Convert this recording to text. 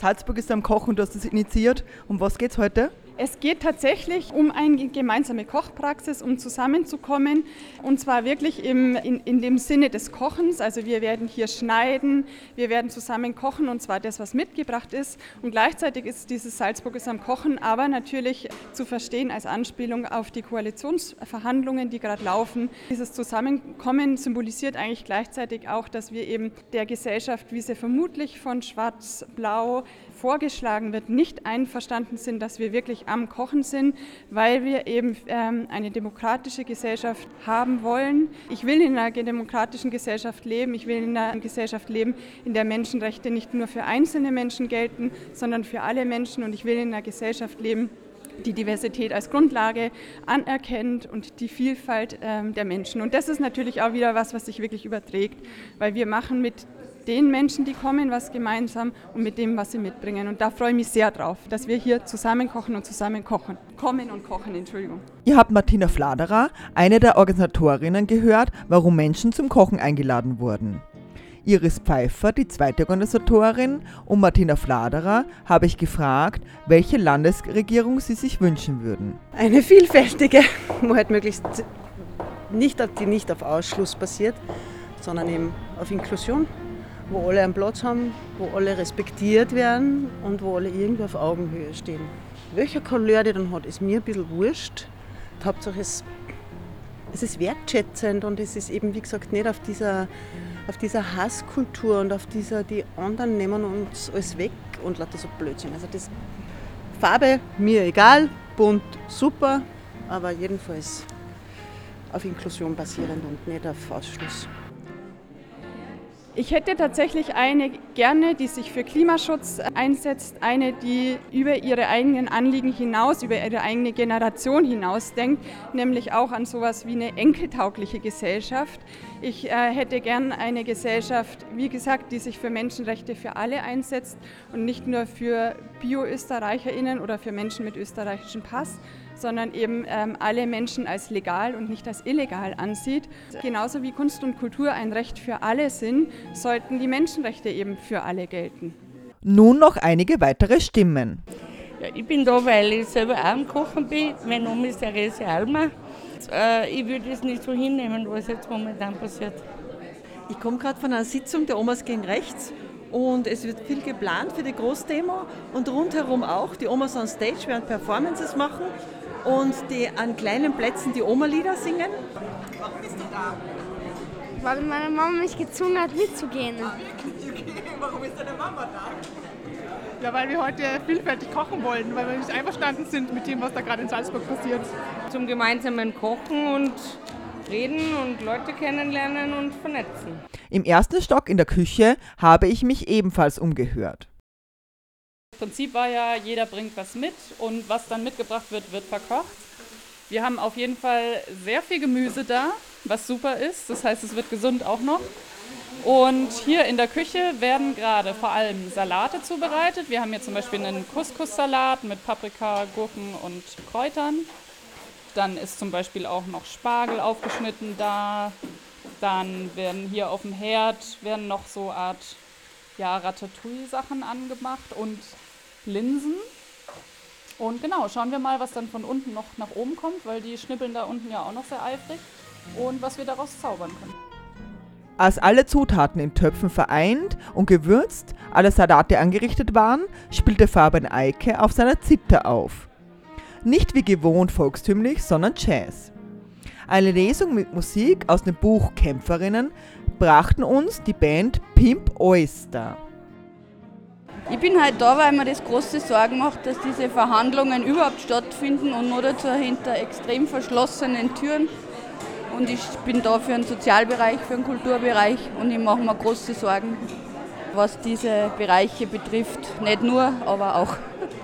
Salzburg ist am Kochen, du hast das initiiert. Um was geht es heute? Es geht tatsächlich um eine gemeinsame Kochpraxis, um zusammenzukommen und zwar wirklich im, in, in dem Sinne des Kochens. Also wir werden hier schneiden, wir werden zusammen kochen und zwar das, was mitgebracht ist. Und gleichzeitig ist dieses Salzburg ist am Kochen, aber natürlich zu verstehen als Anspielung auf die Koalitionsverhandlungen, die gerade laufen. Dieses Zusammenkommen symbolisiert eigentlich gleichzeitig auch, dass wir eben der Gesellschaft, wie sie vermutlich von Schwarz-Blau vorgeschlagen wird, nicht einverstanden sind, dass wir wirklich am Kochen sind, weil wir eben ähm, eine demokratische Gesellschaft haben wollen. Ich will in einer demokratischen Gesellschaft leben. Ich will in einer Gesellschaft leben, in der Menschenrechte nicht nur für einzelne Menschen gelten, sondern für alle Menschen. Und ich will in einer Gesellschaft leben, die Diversität als Grundlage anerkennt und die Vielfalt ähm, der Menschen. Und das ist natürlich auch wieder was, was sich wirklich überträgt, weil wir machen mit den Menschen, die kommen, was gemeinsam und mit dem, was sie mitbringen. Und da freue ich mich sehr drauf, dass wir hier zusammen kochen und zusammen kochen. Kommen und kochen, Entschuldigung. Ihr habt Martina Fladerer, eine der Organisatorinnen, gehört, warum Menschen zum Kochen eingeladen wurden. Iris Pfeiffer, die zweite Organisatorin, und Martina Fladerer habe ich gefragt, welche Landesregierung sie sich wünschen würden. Eine vielfältige, wo halt möglichst nicht, die nicht auf Ausschluss basiert, sondern eben auf Inklusion wo alle einen Platz haben, wo alle respektiert werden und wo alle irgendwie auf Augenhöhe stehen. Welcher Couleur die dann hat, ist mir ein bisschen wurscht. Hauptsache es, es ist wertschätzend und es ist eben, wie gesagt, nicht auf dieser, auf dieser Hasskultur und auf dieser, die anderen nehmen uns alles weg und lauter so Blödsinn. Also das Farbe mir egal, bunt super, aber jedenfalls auf Inklusion basierend und nicht auf Ausschluss. Ich hätte tatsächlich eine gerne, die sich für Klimaschutz einsetzt, eine, die über ihre eigenen Anliegen hinaus, über ihre eigene Generation hinaus denkt, nämlich auch an sowas wie eine enkeltaugliche Gesellschaft. Ich äh, hätte gern eine Gesellschaft, wie gesagt, die sich für Menschenrechte für alle einsetzt und nicht nur für Bio-ÖsterreicherInnen oder für Menschen mit österreichischem Pass, sondern eben ähm, alle Menschen als legal und nicht als illegal ansieht. Genauso wie Kunst und Kultur ein Recht für alle sind, sollten die Menschenrechte eben für alle gelten. Nun noch einige weitere Stimmen. Ja, ich bin da, weil ich selber auch am Kochen bin. Mein Name ist Therese Almer. Äh, ich würde es nicht so hinnehmen, was jetzt momentan passiert. Ich komme gerade von einer Sitzung der Omas gegen Rechts und es wird viel geplant für die Großdemo und rundherum auch. Die Omas on Stage werden Performances machen und die an kleinen Plätzen die Oma-Lieder singen. Warum bist du da? Weil meine Mama mich gezwungen hat, mitzugehen. Ah, wirklich? Okay. Warum ist deine Mama da? Ja, weil wir heute vielfältig kochen wollen, weil wir nicht einverstanden sind mit dem, was da gerade in Salzburg passiert. Zum gemeinsamen Kochen und reden und Leute kennenlernen und vernetzen. Im ersten Stock in der Küche habe ich mich ebenfalls umgehört. Prinzip war ja, jeder bringt was mit und was dann mitgebracht wird, wird verkocht. Wir haben auf jeden Fall sehr viel Gemüse da, was super ist. Das heißt, es wird gesund auch noch. Und hier in der Küche werden gerade vor allem Salate zubereitet. Wir haben hier zum Beispiel einen Couscous-Salat mit Paprika, Gurken und Kräutern. Dann ist zum Beispiel auch noch Spargel aufgeschnitten da. Dann werden hier auf dem Herd werden noch so Art ja, Ratatouille-Sachen angemacht und Linsen. Und genau, schauen wir mal, was dann von unten noch nach oben kommt, weil die schnippeln da unten ja auch noch sehr eifrig und was wir daraus zaubern können. Als alle Zutaten in Töpfen vereint und gewürzt, alle Salate angerichtet waren, spielte Fabian Eike auf seiner Zither auf. Nicht wie gewohnt volkstümlich, sondern Jazz. Eine Lesung mit Musik aus dem Buch Kämpferinnen brachten uns die Band Pimp Oyster. Ich bin halt da, weil mir das große Sorgen macht, dass diese Verhandlungen überhaupt stattfinden und nur dazu hinter extrem verschlossenen Türen. Und ich bin da für den Sozialbereich, für den Kulturbereich und ich mache mir große Sorgen, was diese Bereiche betrifft. Nicht nur, aber auch.